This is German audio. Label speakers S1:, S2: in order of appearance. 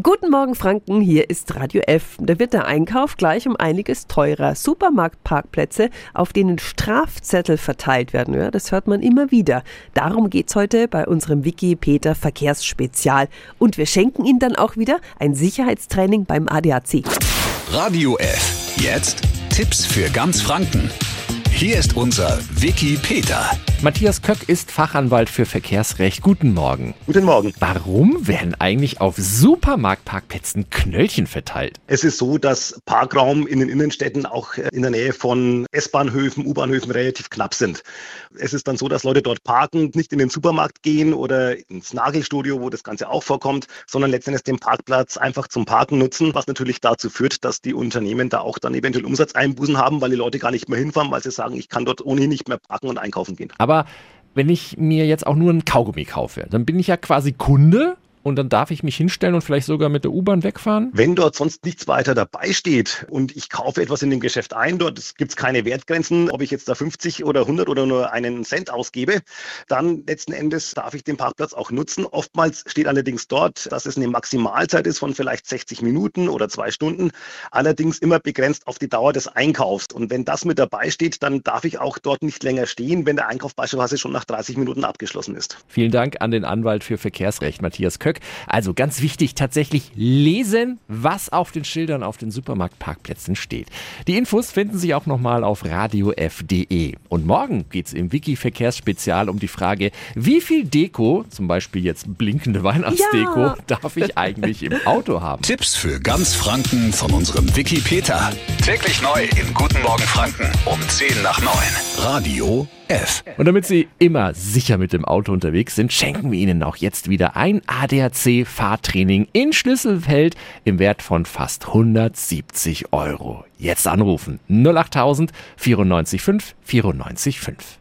S1: Guten Morgen Franken, hier ist Radio F. Da wird der Einkauf gleich um einiges teurer. Supermarktparkplätze, auf denen Strafzettel verteilt werden, ja, das hört man immer wieder. Darum geht's heute bei unserem Wiki Peter Verkehrsspezial. Und wir schenken Ihnen dann auch wieder ein Sicherheitstraining beim ADAC.
S2: Radio F. Jetzt Tipps für ganz Franken. Hier ist unser Wiki Peter.
S3: Matthias Köck ist Fachanwalt für Verkehrsrecht. Guten Morgen.
S4: Guten Morgen.
S3: Warum werden eigentlich auf Supermarktparkplätzen Knöllchen verteilt?
S4: Es ist so, dass Parkraum in den Innenstädten auch äh, in der Nähe von S-Bahnhöfen, U-Bahnhöfen relativ knapp sind. Es ist dann so, dass Leute dort parken, nicht in den Supermarkt gehen oder ins Nagelstudio, wo das Ganze auch vorkommt, sondern letztendlich den Parkplatz einfach zum Parken nutzen, was natürlich dazu führt, dass die Unternehmen da auch dann eventuell Umsatzeinbußen haben, weil die Leute gar nicht mehr hinfahren, weil sie sagen, ich kann dort ohnehin nicht mehr parken und einkaufen gehen.
S3: Aber wenn ich mir jetzt auch nur ein Kaugummi kaufe, dann bin ich ja quasi Kunde und dann darf ich mich hinstellen und vielleicht sogar mit der U-Bahn wegfahren?
S4: Wenn dort sonst nichts weiter dabei steht und ich kaufe etwas in dem Geschäft ein, dort gibt es keine Wertgrenzen, ob ich jetzt da 50 oder 100 oder nur einen Cent ausgebe, dann letzten Endes darf ich den Parkplatz auch nutzen. Oftmals steht allerdings dort, dass es eine Maximalzeit ist von vielleicht 60 Minuten oder zwei Stunden, allerdings immer begrenzt auf die Dauer des Einkaufs. Und wenn das mit dabei steht, dann darf ich auch dort nicht länger stehen, wenn der Einkauf beispielsweise schon nach 30 Minuten abgeschlossen ist.
S3: Vielen Dank an den Anwalt für Verkehrsrecht, Matthias Köck. Also ganz wichtig, tatsächlich lesen, was auf den Schildern auf den Supermarktparkplätzen steht. Die Infos finden Sie auch nochmal auf radiof.de. Und morgen geht es im Wiki-Verkehrsspezial um die Frage, wie viel Deko, zum Beispiel jetzt blinkende Weihnachtsdeko, ja. darf ich eigentlich im Auto haben?
S2: Tipps für ganz Franken von unserem Wiki Peter. Täglich neu in Guten Morgen Franken um 10 nach 9. Radio F.
S3: Und damit Sie immer sicher mit dem Auto unterwegs sind, schenken wir Ihnen auch jetzt wieder ein ADAC-Fahrtraining in Schlüsselfeld im Wert von fast 170 Euro. Jetzt anrufen 08000 94 5 94 5.